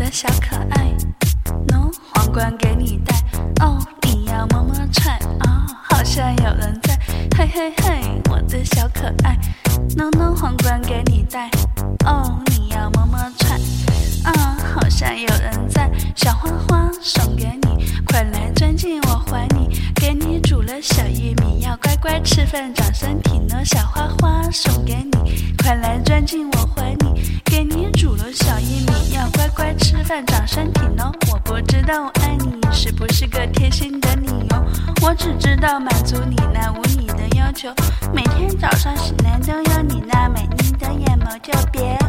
的小可爱。喏，皇冠给你戴，哦，你要么么踹啊，好像有人在，嘿嘿嘿，我的小可爱。喏喏，皇冠给你戴，哦，你要么么踹啊，好像有人在，小花花送给你，快来钻进我怀里，给你煮了小玉米，要乖乖吃饭长身体呢。小花花送给你，快来钻进要乖乖吃饭长身体呢。我不知道我爱你是不是个贴心的理由，我只知道满足你那无理的要求，每天早上醒来都有你那美丽的眼眸，就别。